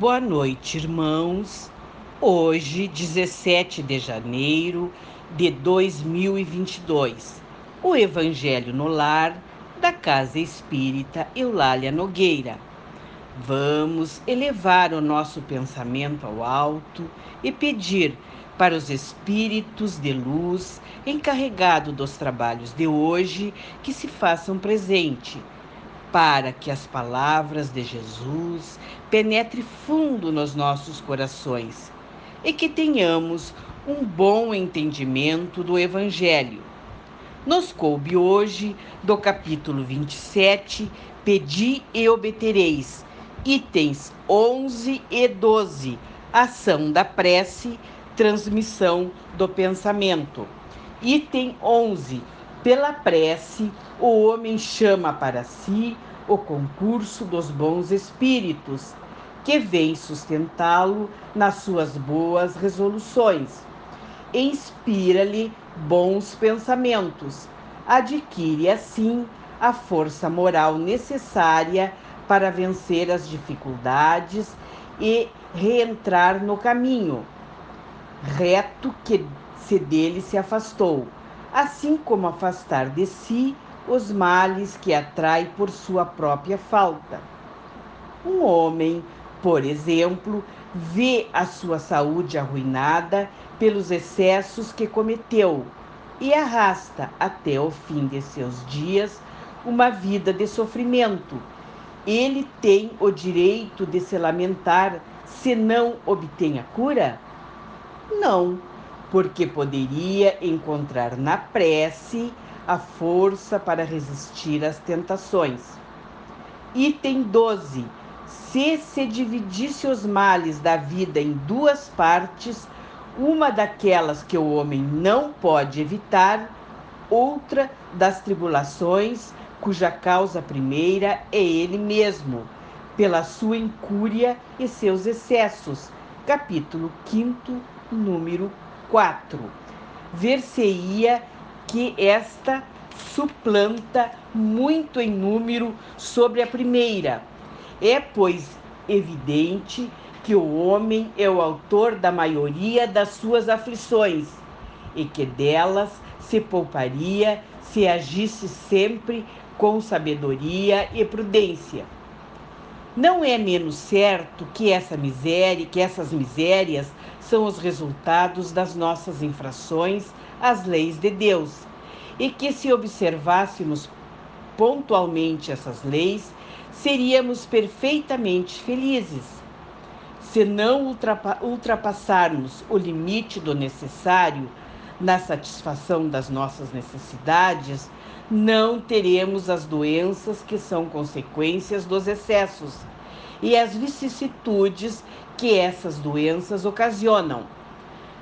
Boa noite, irmãos. Hoje, 17 de janeiro de 2022, o Evangelho no Lar da Casa Espírita Eulália Nogueira. Vamos elevar o nosso pensamento ao alto e pedir para os espíritos de luz encarregados dos trabalhos de hoje que se façam presente para que as palavras de Jesus penetrem fundo nos nossos corações e que tenhamos um bom entendimento do Evangelho. Nos coube hoje, do capítulo 27, Pedi e obtereis, itens 11 e 12, ação da prece, transmissão do pensamento. Item 11, pela prece, o homem chama para si o concurso dos bons espíritos, que vem sustentá-lo nas suas boas resoluções. Inspira-lhe bons pensamentos, adquire assim a força moral necessária para vencer as dificuldades e reentrar no caminho reto que se dele se afastou assim como afastar de si os males que atrai por sua própria falta. Um homem, por exemplo, vê a sua saúde arruinada pelos excessos que cometeu e arrasta até o fim de seus dias uma vida de sofrimento. Ele tem o direito de se lamentar se não obtém a cura? Não porque poderia encontrar na prece a força para resistir às tentações. Item 12. Se se dividisse os males da vida em duas partes, uma daquelas que o homem não pode evitar, outra das tribulações, cuja causa primeira é ele mesmo, pela sua incúria e seus excessos. Capítulo 5, número 4. Ver-se-ia que esta suplanta muito em número sobre a primeira. É, pois, evidente que o homem é o autor da maioria das suas aflições e que delas se pouparia se agisse sempre com sabedoria e prudência. Não é menos certo que essa miséria, que essas misérias são os resultados das nossas infrações às leis de Deus, e que se observássemos pontualmente essas leis, seríamos perfeitamente felizes. Se não ultrapassarmos o limite do necessário na satisfação das nossas necessidades, não teremos as doenças que são consequências dos excessos e as vicissitudes que essas doenças ocasionam.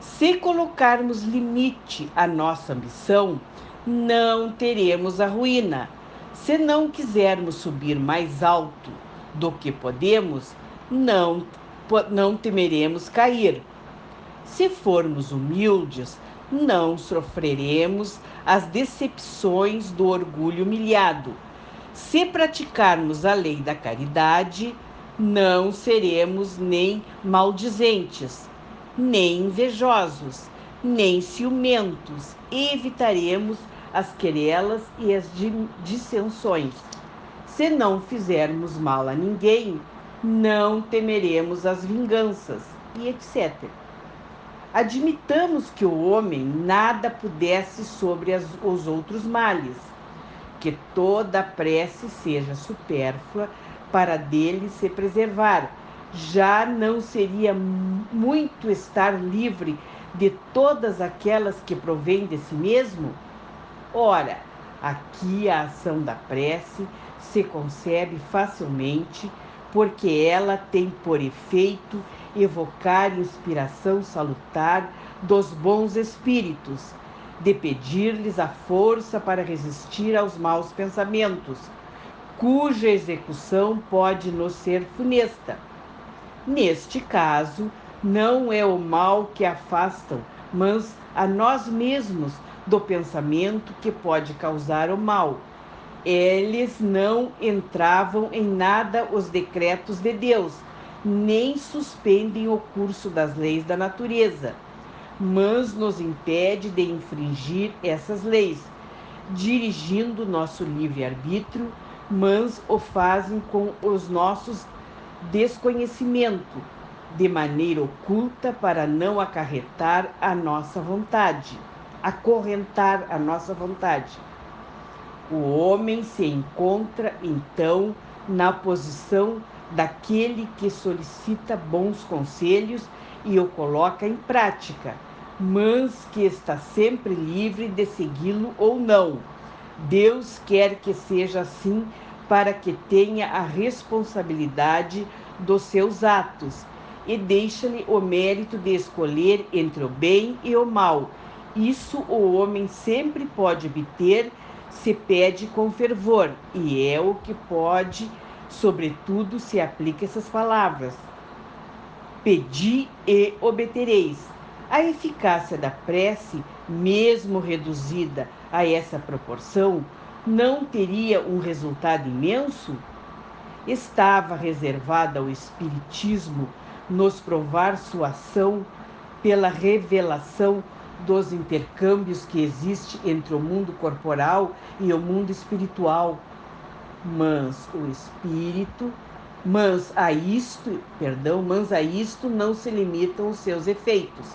Se colocarmos limite à nossa ambição, não teremos a ruína. Se não quisermos subir mais alto do que podemos, não, não temeremos cair. Se formos humildes, não sofreremos as decepções do orgulho humilhado. Se praticarmos a lei da caridade, não seremos nem maldizentes, nem invejosos, nem ciumentos, evitaremos as querelas e as dissensões. Se não fizermos mal a ninguém, não temeremos as vinganças, e etc. Admitamos que o homem nada pudesse sobre as, os outros males, que toda prece seja supérflua para dele se preservar. Já não seria muito estar livre de todas aquelas que provém de si mesmo? Ora, aqui a ação da prece se concebe facilmente, porque ela tem por efeito evocar inspiração salutar dos bons espíritos, de pedir-lhes a força para resistir aos maus pensamentos cuja execução pode nos ser funesta. Neste caso, não é o mal que afastam, mas a nós mesmos do pensamento que pode causar o mal. Eles não entravam em nada os decretos de Deus, nem suspendem o curso das leis da natureza, mas nos impede de infringir essas leis, dirigindo nosso livre-arbítrio, mas o fazem com os nossos desconhecimento, de maneira oculta para não acarretar a nossa vontade, acorrentar a nossa vontade. O homem se encontra então na posição daquele que solicita bons conselhos e o coloca em prática, mas que está sempre livre de segui-lo ou não. Deus quer que seja assim para que tenha a responsabilidade dos seus atos e deixa-lhe o mérito de escolher entre o bem e o mal. Isso o homem sempre pode obter se pede com fervor, e é o que pode, sobretudo, se aplica essas palavras. Pedi e obtereis. A eficácia da prece, mesmo reduzida a essa proporção, não teria um resultado imenso? Estava reservada ao Espiritismo nos provar sua ação pela revelação dos intercâmbios que existe entre o mundo corporal e o mundo espiritual. Mas o espírito, mas a isto, perdão, mas a isto não se limitam os seus efeitos.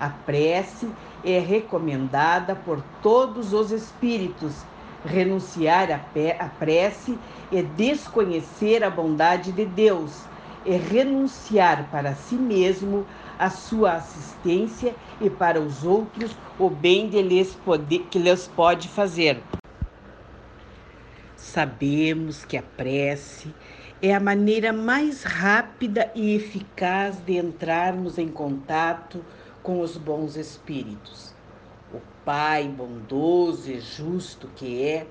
A prece é recomendada por todos os espíritos. Renunciar à prece é desconhecer a bondade de Deus, é renunciar para si mesmo a sua assistência e para os outros o bem lhes poder, que lhes pode fazer. Sabemos que a prece é a maneira mais rápida e eficaz de entrarmos em contato com os bons espíritos. O Pai bondoso e justo que é,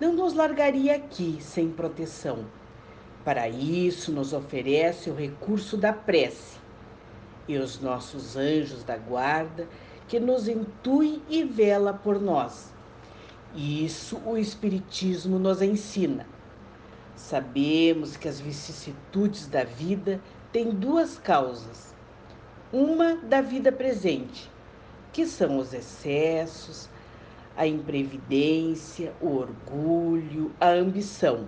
não nos largaria aqui sem proteção. Para isso, nos oferece o recurso da prece e os nossos anjos da guarda, que nos intui e vela por nós. Isso o Espiritismo nos ensina. Sabemos que as vicissitudes da vida têm duas causas. Uma da vida presente, que são os excessos, a imprevidência, o orgulho, a ambição.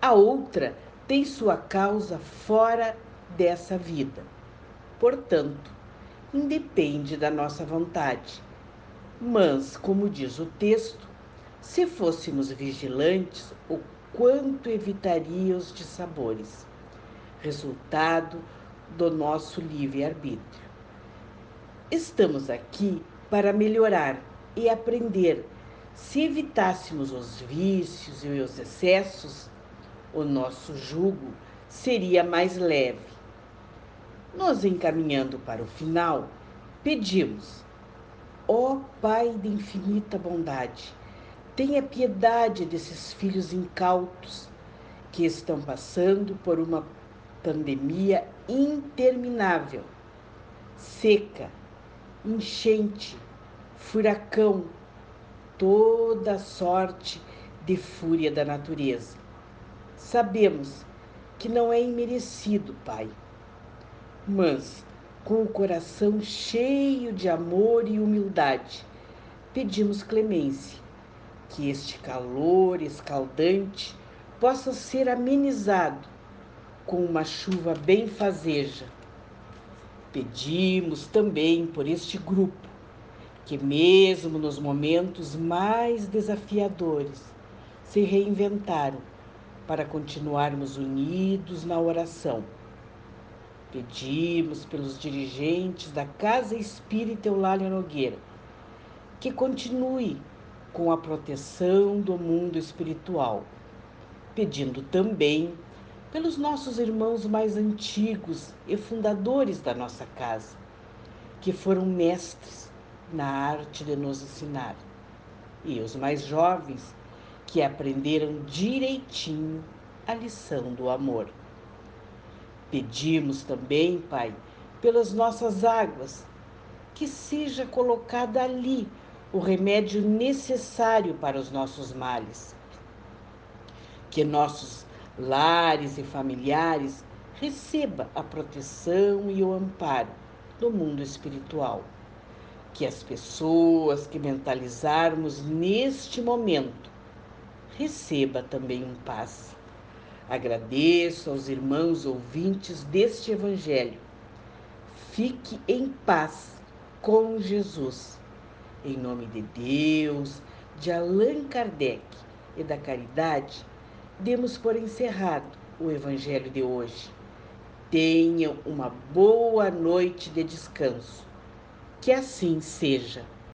A outra tem sua causa fora dessa vida portanto, independe da nossa vontade. Mas, como diz o texto, se fôssemos vigilantes, o quanto evitaria os dissabores, resultado do nosso livre-arbítrio. Estamos aqui para melhorar e aprender. Se evitássemos os vícios e os excessos, o nosso jugo seria mais leve nos encaminhando para o final, pedimos: Ó Pai de infinita bondade, tenha piedade desses filhos incautos que estão passando por uma pandemia interminável, seca, enchente, furacão, toda sorte de fúria da natureza. Sabemos que não é imerecido, Pai mas com o coração cheio de amor e humildade, pedimos clemência, que este calor escaldante possa ser amenizado com uma chuva benfazeja. Pedimos também por este grupo, que mesmo nos momentos mais desafiadores, se reinventaram para continuarmos unidos na oração Pedimos pelos dirigentes da Casa Espírita Eulália Nogueira que continue com a proteção do mundo espiritual, pedindo também pelos nossos irmãos mais antigos e fundadores da nossa casa, que foram mestres na arte de nos ensinar, e os mais jovens que aprenderam direitinho a lição do amor. Pedimos também, Pai, pelas nossas águas, que seja colocado ali o remédio necessário para os nossos males. Que nossos lares e familiares receba a proteção e o amparo do mundo espiritual. Que as pessoas que mentalizarmos neste momento receba também um passe. Agradeço aos irmãos ouvintes deste Evangelho. Fique em paz com Jesus. Em nome de Deus, de Allan Kardec e da caridade, demos por encerrado o Evangelho de hoje. Tenham uma boa noite de descanso. Que assim seja.